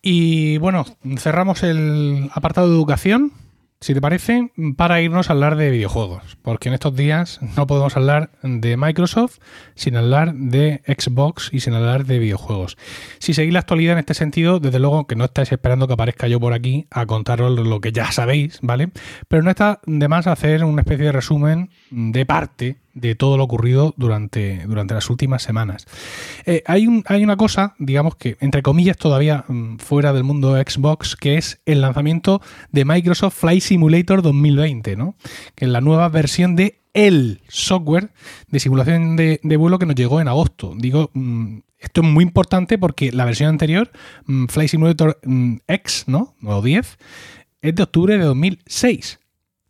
Y bueno, cerramos el apartado de educación si te parece, para irnos a hablar de videojuegos, porque en estos días no podemos hablar de Microsoft sin hablar de Xbox y sin hablar de videojuegos. Si seguís la actualidad en este sentido, desde luego que no estáis esperando que aparezca yo por aquí a contaros lo que ya sabéis, ¿vale? Pero no está de más hacer una especie de resumen de parte de todo lo ocurrido durante, durante las últimas semanas. Eh, hay, un, hay, una cosa, digamos que, entre comillas, todavía mm, fuera del mundo Xbox, que es el lanzamiento de Microsoft Flight Simulator 2020, ¿no? Que es la nueva versión de el software de simulación de, vuelo que nos llegó en agosto. Digo, mm, esto es muy importante porque la versión anterior, mm, Flight Simulator X, ¿no? O 10, es de octubre de 2006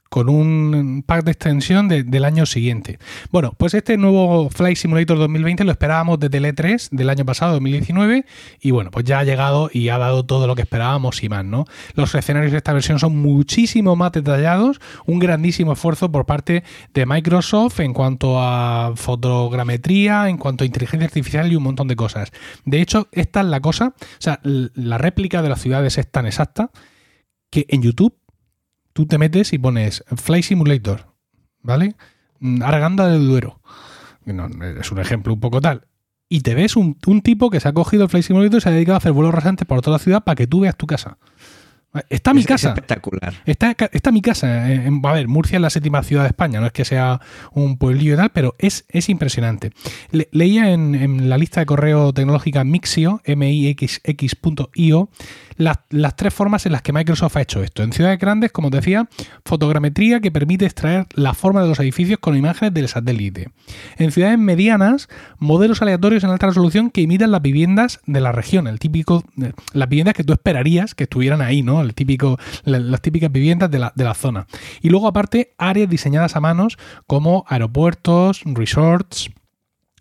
con un pack de extensión del año siguiente. Bueno, pues este nuevo Flight Simulator 2020 lo esperábamos desde el E3 del año pasado, 2019, y bueno, pues ya ha llegado y ha dado todo lo que esperábamos y más, ¿no? Los escenarios de esta versión son muchísimo más detallados, un grandísimo esfuerzo por parte de Microsoft en cuanto a fotogrametría, en cuanto a inteligencia artificial y un montón de cosas. De hecho, esta es la cosa, o sea, la réplica de las ciudades es tan exacta que en YouTube tú te metes y pones Fly Simulator, ¿vale? Mm, Arganda del Duero. es un ejemplo un poco tal. Y te ves un, tipo que se ha cogido el Fly Simulator y se ha dedicado a hacer vuelos rasantes por toda la ciudad para que tú veas tu casa. Está mi casa. espectacular. Está, está mi casa. a ver, Murcia es la séptima ciudad de España, no es que sea un pueblillo y tal, pero es, es impresionante. leía en, la lista de correo tecnológica Mixio, mixx.io, las, las, tres formas en las que Microsoft ha hecho esto. En ciudades grandes, como decía, fotogrametría que permite extraer la forma de los edificios con imágenes del satélite. En ciudades medianas, modelos aleatorios en alta resolución que imitan las viviendas de la región, el típico, eh, las viviendas que tú esperarías que estuvieran ahí, ¿no? El típico, las típicas viviendas de la, de la zona. Y luego, aparte, áreas diseñadas a manos como aeropuertos, resorts,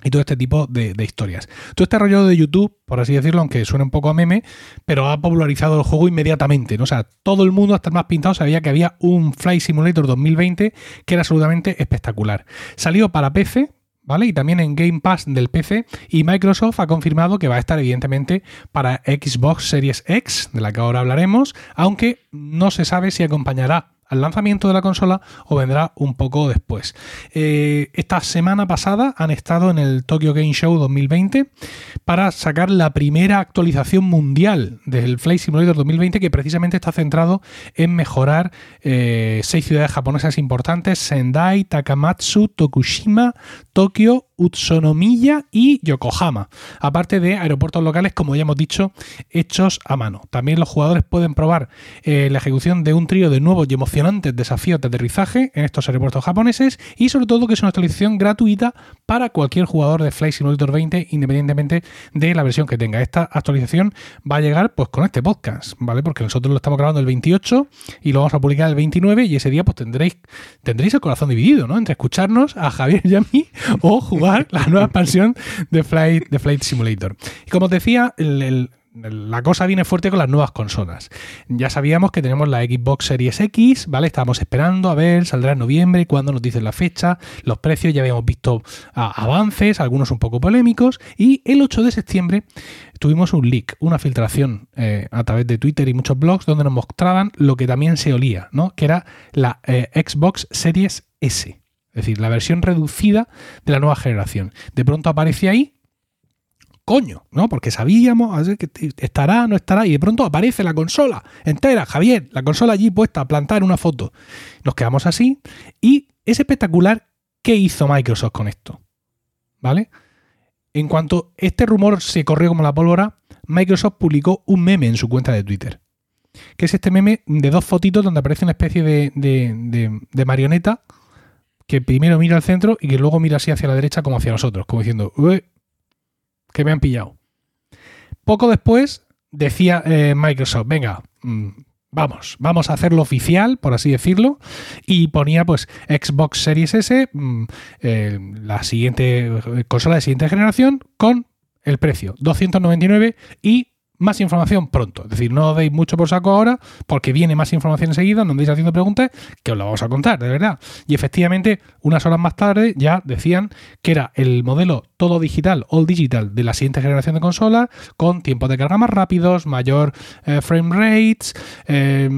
y todo este tipo de, historias. Todo este rollo de YouTube, por así decirlo, aunque suene un poco a meme, pero ha popularizado el juego inmediatamente. ¿no? O sea, todo el mundo, hasta el más pintado, sabía que había un Flight Simulator 2020 que era absolutamente espectacular. Salió para PC, ¿vale? Y también en Game Pass del PC. Y Microsoft ha confirmado que va a estar, evidentemente, para Xbox Series X, de la que ahora hablaremos, aunque no se sabe si acompañará al lanzamiento de la consola o vendrá un poco después. Eh, esta semana pasada han estado en el Tokyo Game Show 2020 para sacar la primera actualización mundial del Flight Simulator 2020 que precisamente está centrado en mejorar eh, seis ciudades japonesas importantes, Sendai, Takamatsu, Tokushima, Tokio, Utsunomiya y Yokohama, aparte de aeropuertos locales, como ya hemos dicho, hechos a mano. También los jugadores pueden probar eh, la ejecución de un trío de nuevos y emocionantes desafíos de aterrizaje en estos aeropuertos japoneses y sobre todo que es una actualización gratuita para cualquier jugador de Flight Simulator 20 independientemente de la versión que tenga. Esta actualización va a llegar pues con este podcast, ¿vale? Porque nosotros lo estamos grabando el 28 y lo vamos a publicar el 29 y ese día pues tendréis, tendréis el corazón dividido, ¿no? Entre escucharnos a Javier y a mí o jugar <laughs> la nueva expansión de Flight, de Flight Simulator. Y como os decía, la cosa viene fuerte con las nuevas consolas. Ya sabíamos que tenemos la Xbox Series X, ¿vale? Estábamos esperando a ver, saldrá en noviembre, cuando nos dicen la fecha, los precios, ya habíamos visto avances, algunos un poco polémicos, y el 8 de septiembre tuvimos un leak, una filtración eh, a través de Twitter y muchos blogs donde nos mostraban lo que también se olía, ¿no? Que era la eh, Xbox Series S. Es decir, la versión reducida de la nueva generación. De pronto aparece ahí, coño, ¿no? Porque sabíamos que estará, no estará, y de pronto aparece la consola entera, Javier, la consola allí puesta a plantar una foto. Nos quedamos así, y es espectacular qué hizo Microsoft con esto. ¿Vale? En cuanto este rumor se corrió como la pólvora, Microsoft publicó un meme en su cuenta de Twitter. Que es este meme de dos fotitos donde aparece una especie de marioneta que primero mira al centro y que luego mira así hacia la derecha como hacia nosotros, como diciendo, "Ué, que me han pillado. Poco después decía eh, Microsoft, venga, mm, vamos, vamos a hacerlo oficial, por así decirlo, y ponía pues Xbox Series S, mm, la siguiente eh, consola de siguiente generación, con el precio, 299 y más información pronto. Es decir, no os deis mucho por saco ahora, porque viene más información enseguida, no andéis haciendo preguntas, que os la vamos a contar, de verdad. Y efectivamente, unas horas más tarde ya decían que era el modelo todo digital, all digital, de la siguiente generación de consolas, con tiempos de carga más rápidos, mayor eh, frame rates, eh,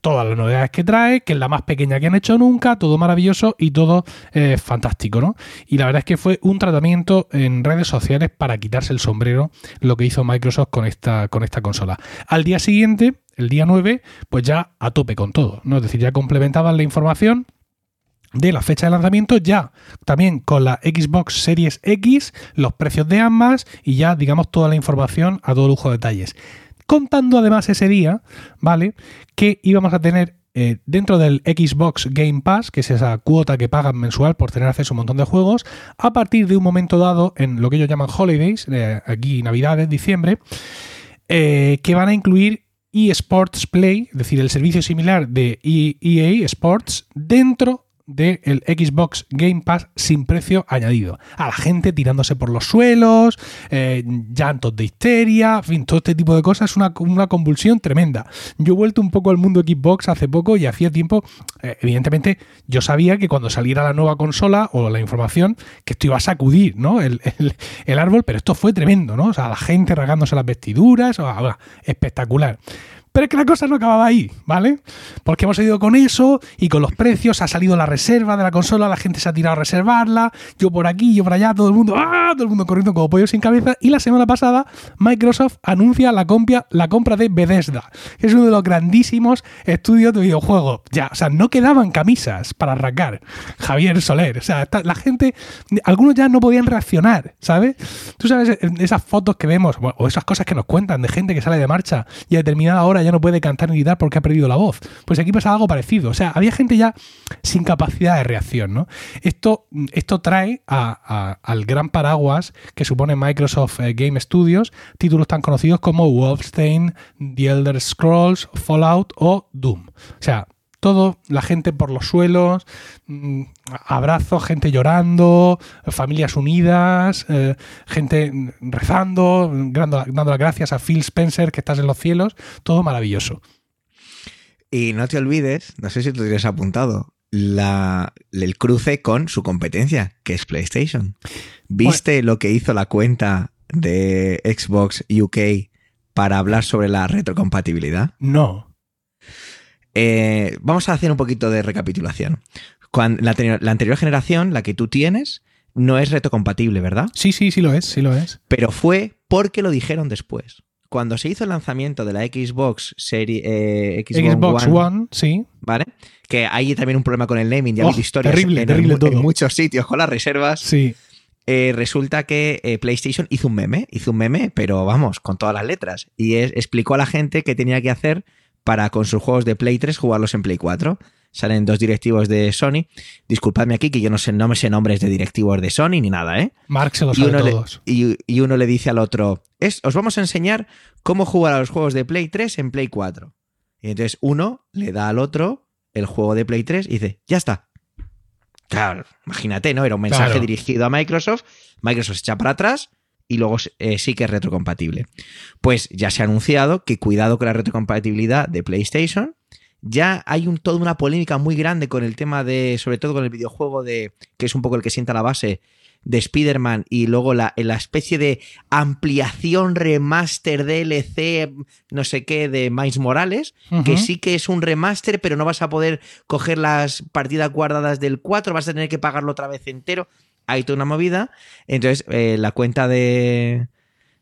todas las novedades que trae, que es la más pequeña que han hecho nunca, todo maravilloso y todo eh, fantástico, ¿no? Y la verdad es que fue un tratamiento en redes sociales para quitarse el sombrero lo que hizo Microsoft con esta, con esta consola. Al día siguiente, el día 9, pues ya a tope con todo, ¿no? Es decir, ya complementaban la información de la fecha de lanzamiento ya también con la Xbox Series X, los precios de ambas y ya digamos toda la información a todo lujo de detalles. Contando además ese día, ¿vale? Que íbamos a tener eh, dentro del Xbox Game Pass, que es esa cuota que pagan mensual por tener acceso a un montón de juegos, a partir de un momento dado en lo que ellos llaman holidays, aquí Navidades, diciembre, eh, que van a incluir eSports Play, es decir, el servicio similar de EA Sports dentro del Xbox Game Pass sin precio añadido. A la gente tirándose por los suelos, eh, llantos de histeria, en fin, todo este tipo de cosas, una, una convulsión tremenda. Yo he vuelto un poco al mundo Xbox hace poco y hacía tiempo, eh, evidentemente, yo sabía que cuando saliera la nueva consola o la información, que esto iba a sacudir, ¿no? El, el- árbol, pero esto fue tremendo, ¿no? O sea, la gente rasgándose las vestiduras, o- espectacular. Pero es que la cosa no acababa ahí, ¿vale? Porque hemos ido con eso y con los precios, ha salido la reserva de la consola, la gente se ha tirado a reservarla, yo por aquí, yo por allá, todo el mundo, ¡ah! Todo el mundo corriendo como pollo sin cabeza. Y la semana pasada, Microsoft anuncia la compra, la compra de Bethesda, que es uno de los grandísimos estudios de videojuegos. Ya, o sea, no quedaban camisas para arrancar. Javier Soler, o sea, la gente, algunos ya no podían reaccionar, ¿sabes? Tú sabes, esas fotos que vemos, o esas cosas que nos cuentan de gente que sale de marcha y a determinada hora ya no puede cantar ni gritar porque ha perdido la voz. Pues aquí pasa algo parecido. O sea, había gente ya sin capacidad de reacción, ¿no? Esto, esto trae al gran paraguas que supone Microsoft eh, Game Studios títulos tan conocidos como Wolfenstein, The Elder Scrolls, Fallout o Doom. O sea, todo, la gente por los suelos, mm, abrazos, gente llorando, familias unidas, eh, gente rezando, dando, dando las gracias a Phil Spencer que estás en los cielos, todo maravilloso. Y no te olvides, no sé si tú tienes apuntado, la, el cruce con su competencia, que es PlayStation. ¿Viste lo que hizo la cuenta de Xbox UK para hablar sobre la retrocompatibilidad? No. Eh, vamos a hacer un poquito de recapitulación. Cuando, la, anterior- la anterior generación, la que tú tienes, no es retrocompatible, ¿verdad? Sí, sí, sí lo es, sí lo es. Pero fue porque lo dijeron después. Cuando se hizo el lanzamiento de la Xbox serie eh, Xbox, Xbox One, One, sí. ¿vale? Que hay también un problema con el naming, ya Oh, historias terrible, en, terrible en- todo. en muchos sitios con las reservas. Sí. Eh, resulta que eh, PlayStation hizo un meme, hizo un meme, pero vamos, con todas las letras. Y es- explicó a la gente qué tenía que hacer para con sus juegos de Play 3 jugarlos en Play 4. Salen dos directivos de Sony. Disculpadme aquí que yo no sé, no me sé nombres de directivos de Sony ni nada, ¿eh? Mark se lo Y sabe uno, le, todos. y- y uno le dice al otro, es, os vamos a enseñar cómo jugar a los juegos de Play 3 en Play 4. Y entonces uno le da al otro el juego de Play 3 y dice, ya está. Claro, imagínate, ¿no? Era un mensaje Claro. dirigido a Microsoft, Microsoft se echa para atrás y luego eh, sí que es retrocompatible. Pues ya se ha anunciado que cuidado con la retrocompatibilidad de PlayStation. Ya hay un, toda una polémica muy grande con el tema de, sobre todo con el videojuego de, que es un poco el que sienta la base de Spider-Man y luego la, la especie de ampliación, remaster, DLC, no sé qué, de Miles Morales, que sí que es un remaster, pero no vas a poder coger las partidas guardadas del 4, vas a tener que pagarlo otra vez entero. Hay una movida. Entonces, eh, la cuenta de,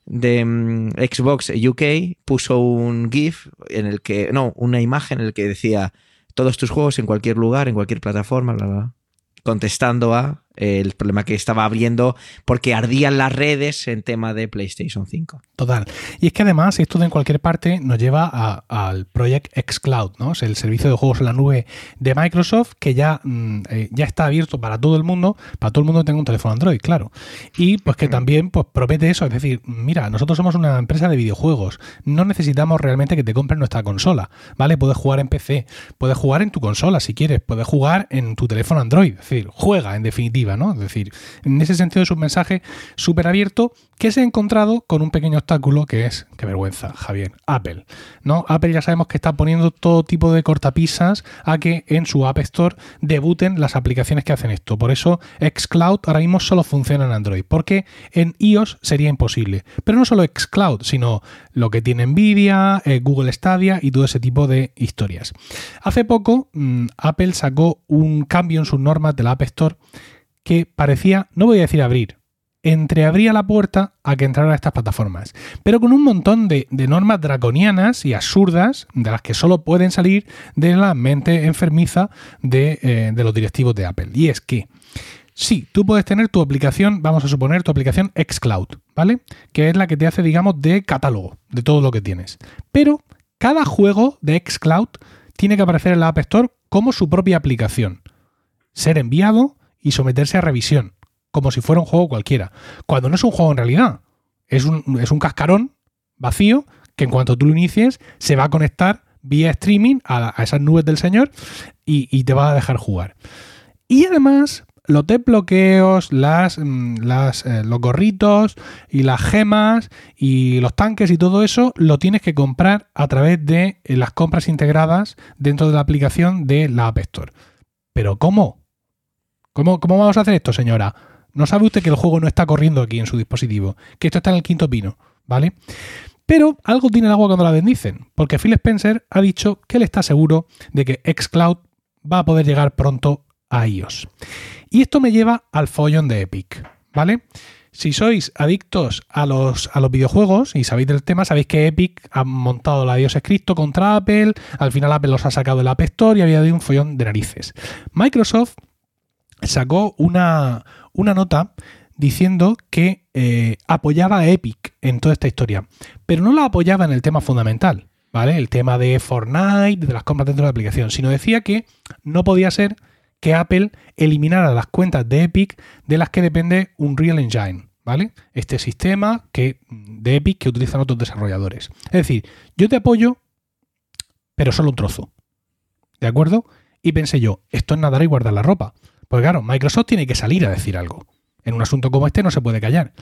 de mm, Xbox UK puso un GIF en el que, no, una imagen en el que decía todos tus juegos en cualquier lugar, en cualquier plataforma, bla, bla", contestando a el problema que estaba abriendo porque ardían las redes en tema de PlayStation 5. Total. Y es que además esto de en cualquier parte nos lleva al Project xCloud, ¿no? Es el servicio de juegos en la nube de Microsoft que ya, mm, eh, ya está abierto para todo el mundo, para todo el mundo que tenga un teléfono Android, claro. Y pues que también pues, promete eso, es decir, mira, nosotros somos una empresa de videojuegos, no necesitamos realmente que te compres nuestra consola, ¿vale? Puedes jugar en PC, puedes jugar en tu consola si quieres, puedes jugar en tu teléfono Android, es decir, juega en definitiva es decir, en ese sentido es un mensaje súper abierto que se ha encontrado con un pequeño obstáculo que es, qué vergüenza, Javier, Apple. ¿no? Apple ya sabemos que está poniendo todo tipo de cortapisas a que en su App Store debuten las aplicaciones que hacen esto. Por eso xCloud ahora mismo solo funciona en Android, porque en iOS sería imposible. Pero no solo xCloud, sino lo que tiene Nvidia, eh, Google Stadia y todo ese tipo de historias. Hace poco mm, Apple sacó un cambio en sus normas de la App Store que parecía, no voy a decir abrir, entreabría la puerta a que entrara a estas plataformas, pero con un montón de, normas draconianas y absurdas de las que solo pueden salir de la mente enfermiza de, eh, de los directivos de Apple. Y es que, sí, tú puedes tener tu aplicación, vamos a suponer tu aplicación xCloud, ¿vale? Que es la que te hace, digamos, de catálogo de todo lo que tienes. Pero cada juego de xCloud tiene que aparecer en la App Store como su propia aplicación. Ser enviado y someterse a revisión, como si fuera un juego cualquiera. Cuando no es un juego en realidad, es un, es un cascarón vacío que en cuanto tú lo inicies se va a conectar vía streaming a, esas nubes del señor y, te va a dejar jugar. Y además, los desbloqueos, las, mm, las, eh, los gorritos y las gemas y los tanques y todo eso lo tienes que comprar a través de eh, las compras integradas dentro de la aplicación de la App Store. Pero ¿cómo? ¿Cómo, vamos a hacer esto, señora? ¿No sabe usted que el juego no está corriendo aquí en su dispositivo? Que esto está en el quinto pino, ¿vale? Pero algo tiene el agua cuando la bendicen, porque Phil Spencer ha dicho que él está seguro de que xCloud va a poder llegar pronto a iOS. Y esto me lleva al follón de Epic, ¿vale? Si sois adictos a los, a los videojuegos y sabéis del tema, sabéis que Epic ha montado la Dios escrito contra Apple, al final Apple los ha sacado del App Store y había dado un follón de narices. Microsoft sacó una, nota diciendo que eh, apoyaba a Epic en toda esta historia, pero no la apoyaba en el tema fundamental, ¿vale? El tema de Fortnite, de las compras dentro de la aplicación, sino decía que no podía ser que Apple eliminara las cuentas de Epic de las que depende un Real Engine, ¿vale? Este sistema que, de Epic que utilizan otros desarrolladores. Es decir, yo te apoyo, pero solo un trozo. ¿De acuerdo? Y pensé yo, esto es nadar y guardar la ropa. Pues claro, Microsoft tiene que salir a decir algo. En un asunto como este no se puede callar.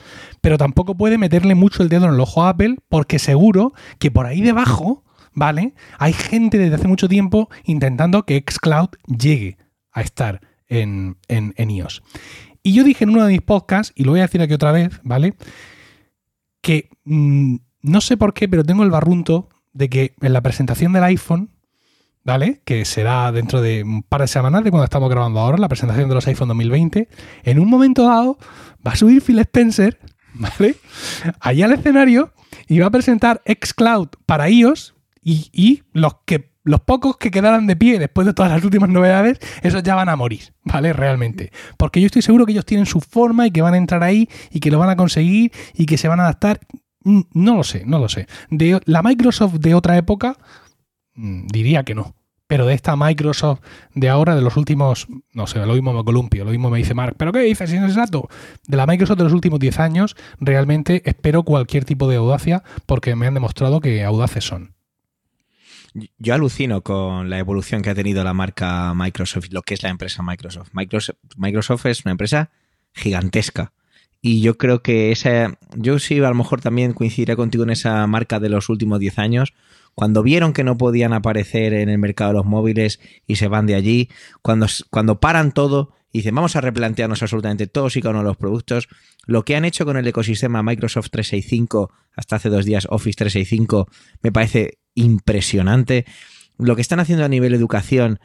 Pero tampoco puede meterle mucho el dedo en el ojo a Apple porque seguro que por ahí debajo, ¿vale? Hay gente desde hace mucho tiempo intentando que xCloud llegue a estar en, en, iOS. Y yo dije en uno de mis podcasts, y lo voy a decir aquí otra vez, ¿vale? Que mm, no sé por qué, pero tengo el barrunto de que en la presentación del iPhone ¿vale? Que será dentro de un par de semanas de cuando estamos grabando ahora, la presentación de los iPhone 2020. En un momento dado va a subir Phil Spencer, <laughs> ¿vale? Allá al escenario y va a presentar xCloud para iOS y, los que los pocos que quedaran de pie después de todas las últimas novedades, esos ya van a morir, ¿vale? Realmente. Porque yo estoy seguro que ellos tienen su forma y que van a entrar ahí y que lo van a conseguir y que se van a adaptar. Mm, no lo sé, no lo sé. De la Microsoft de otra época, mm, diría que no. Pero de esta Microsoft de ahora, de los últimos, no sé, lo mismo me columpio, lo mismo me dice Mark, ¿pero qué dices? es exacto. De la Microsoft de los últimos 10 años, realmente espero cualquier tipo de audacia porque me han demostrado que audaces son. Yo alucino con la evolución que ha tenido la marca Microsoft, lo que es la empresa Microsoft. Microsoft, Microsoft es una empresa gigantesca. Y yo creo que esa. Yo sí, a lo mejor también coincidiré contigo en esa marca de los últimos 10 años, cuando vieron que no podían aparecer en el mercado de los móviles y se van de allí, cuando, cuando paran todo y dicen vamos a replantearnos absolutamente todos y cada uno de los productos, lo que han hecho con el ecosistema Microsoft 365 hasta hace dos días Office 365 me parece impresionante. Lo que están haciendo a nivel educación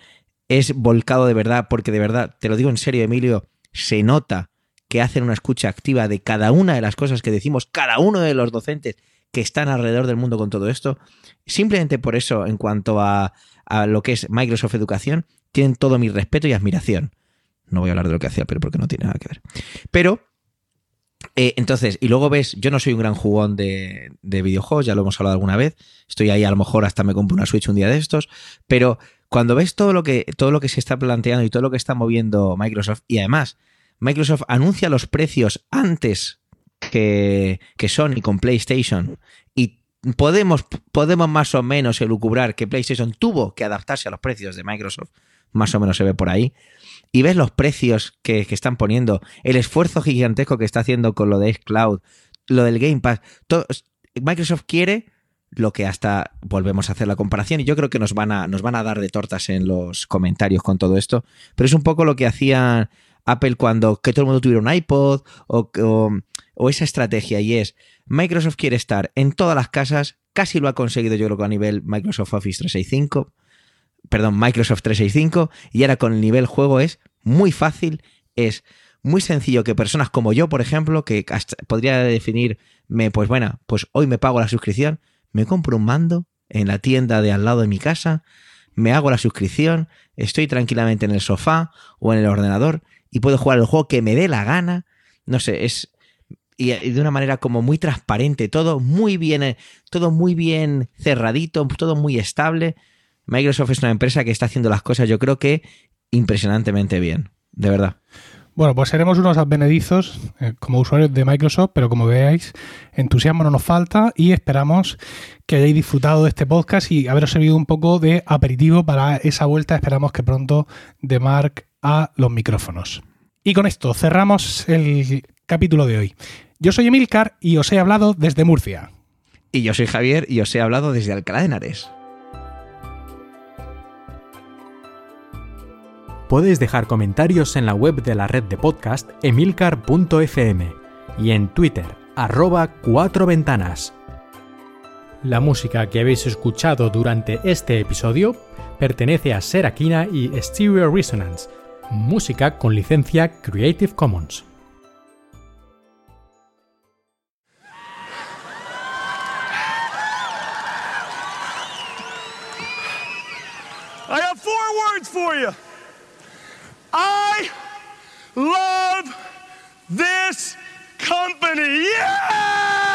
es volcado de verdad, porque de verdad, te lo digo en serio, Emilio, se nota que hacen una escucha activa de cada una de las cosas que decimos cada uno de los docentes que están alrededor del mundo con todo esto. Simplemente por eso, en cuanto a, lo que es Microsoft Educación, tienen todo mi respeto y admiración. No voy a hablar de lo que hacía Apple porque no tiene nada que ver. Pero eh, entonces, y luego ves, yo no soy un gran jugón de, de, videojuegos, ya lo hemos hablado alguna vez. Estoy ahí, a lo mejor hasta me compro una Switch un día de estos. Pero cuando ves todo lo que, todo lo que se está planteando y todo lo que está moviendo Microsoft, y además, Microsoft anuncia los precios antes que, que Sony con PlayStation. Y podemos, podemos más o menos elucubrar que PlayStation tuvo que adaptarse a los precios de Microsoft. Más o menos se ve por ahí y ves los precios que, están poniendo, el esfuerzo gigantesco que está haciendo con lo de Xcloud, lo del Game Pass, Microsoft quiere lo que hasta volvemos a hacer la comparación y yo creo que nos van a nos van a dar de tortas en los comentarios con todo esto, pero es un poco lo que hacía Apple cuando que todo el mundo tuviera un iPod o, o, o esa estrategia y es Microsoft quiere estar en todas las casas, casi lo ha conseguido yo creo que a nivel Microsoft Office 365 perdón, Microsoft 365 y ahora con el nivel juego es muy fácil, es muy sencillo que personas como yo, por ejemplo, que podría definirme, pues bueno, pues hoy me pago la suscripción, me compro un mando en la tienda de al lado de mi casa, me hago la suscripción, estoy tranquilamente en el sofá o en el ordenador y puedo jugar el juego que me dé la gana. No sé, es y, de una manera como muy transparente, todo muy bien, todo muy bien cerradito, todo muy estable. Microsoft es una empresa que está haciendo las cosas, yo creo que impresionantemente bien, de verdad. Bueno, pues seremos unos advenedizos eh, como usuarios de Microsoft, pero como veáis, entusiasmo no nos falta y esperamos que hayáis disfrutado de este podcast y haberos servido un poco de aperitivo para esa vuelta. Esperamos que pronto de Mark a los micrófonos. Y con esto cerramos el capítulo de hoy. Yo soy Emilcar y os he hablado desde Murcia. Y yo soy Javier y os he hablado desde Alcalá de Henares. Podéis dejar comentarios en la web de la red de podcast emilcar.fm y en Twitter, arroba cuatro ventanas. La música que habéis escuchado durante este episodio pertenece a Serakina y Stereo Resonance, música con licencia Creative Commons. I have four words for you. I love this company. Yeah!